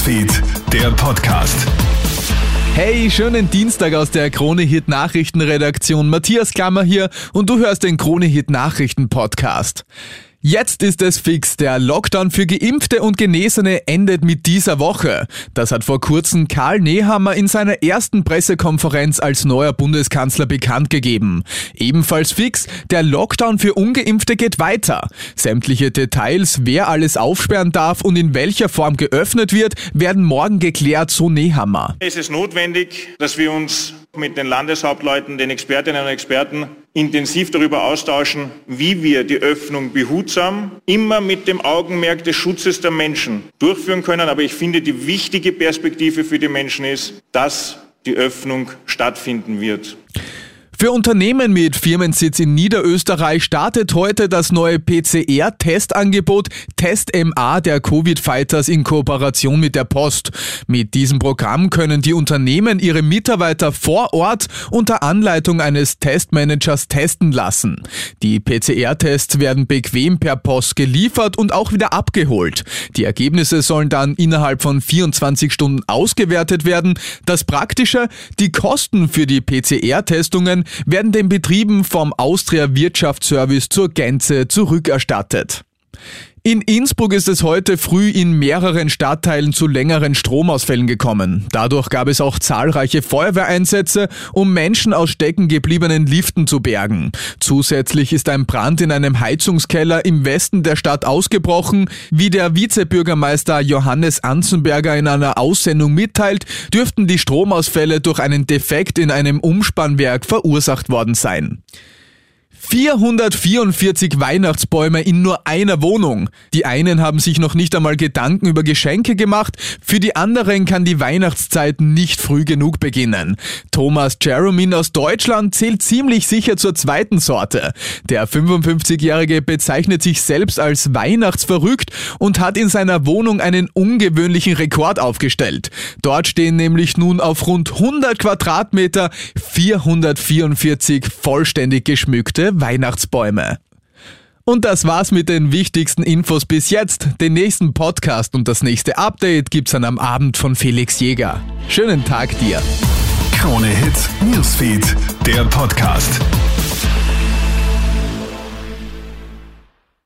Newsfeed, der Podcast. Hey, schönen Dienstag aus der Krone Hit Nachrichtenredaktion. Matthias Klammer hier und du hörst den Krone Hit Nachrichten Podcast. Jetzt ist es fix. Der Lockdown für Geimpfte und Genesene endet mit dieser Woche. Das hat vor kurzem Karl Nehammer in seiner ersten Pressekonferenz als neuer Bundeskanzler bekannt gegeben. Ebenfalls fix, der Lockdown für Ungeimpfte geht weiter. Sämtliche Details, wer alles aufsperren darf und in welcher Form geöffnet wird, werden morgen geklärt, so Nehammer. Es ist notwendig, dass wir uns mit den Landeshauptleuten, den Expertinnen und Experten intensiv darüber austauschen, wie wir die Öffnung behutsam, immer mit dem Augenmerk des Schutzes der Menschen durchführen können. Aber ich finde, die wichtige Perspektive für die Menschen ist, dass die Öffnung stattfinden wird. Für Unternehmen mit Firmensitz in Niederösterreich startet heute das neue PCR-Testangebot TestMA der Covid-Fighters in Kooperation mit der Post. Mit diesem Programm können die Unternehmen ihre Mitarbeiter vor Ort unter Anleitung eines Testmanagers testen lassen. Die PCR-Tests werden bequem per Post geliefert und auch wieder abgeholt. Die Ergebnisse sollen dann innerhalb von 24 Stunden ausgewertet werden. Das Praktische, die Kosten für die PCR-Testungen werden den Betrieben vom Austria Wirtschaftsservice zur Gänze zurückerstattet. In Innsbruck ist es heute früh in mehreren Stadtteilen zu längeren Stromausfällen gekommen. Dadurch gab es auch zahlreiche Feuerwehreinsätze, um Menschen aus stecken gebliebenen Liften zu bergen. Zusätzlich ist ein Brand in einem Heizungskeller im Westen der Stadt ausgebrochen. Wie der Vizebürgermeister Johannes Anzenberger in einer Aussendung mitteilt, dürften die Stromausfälle durch einen Defekt in einem Umspannwerk verursacht worden sein. 444 Weihnachtsbäume in nur einer Wohnung. Die einen haben sich noch nicht einmal Gedanken über Geschenke gemacht, für die anderen kann die Weihnachtszeit nicht früh genug beginnen. Thomas Jeromin aus Deutschland zählt ziemlich sicher zur zweiten Sorte. Der 55-Jährige bezeichnet sich selbst als Weihnachtsverrückt und hat in seiner Wohnung einen ungewöhnlichen Rekord aufgestellt. Dort stehen nämlich nun auf rund 100 Quadratmeter 444 vollständig geschmückte Weihnachtsbäume. Und das war's mit den wichtigsten Infos bis jetzt. Den nächsten Podcast und das nächste Update gibt's dann am Abend von Felix Jäger. Schönen Tag dir. Krone Hits, Newsfeed, der Podcast.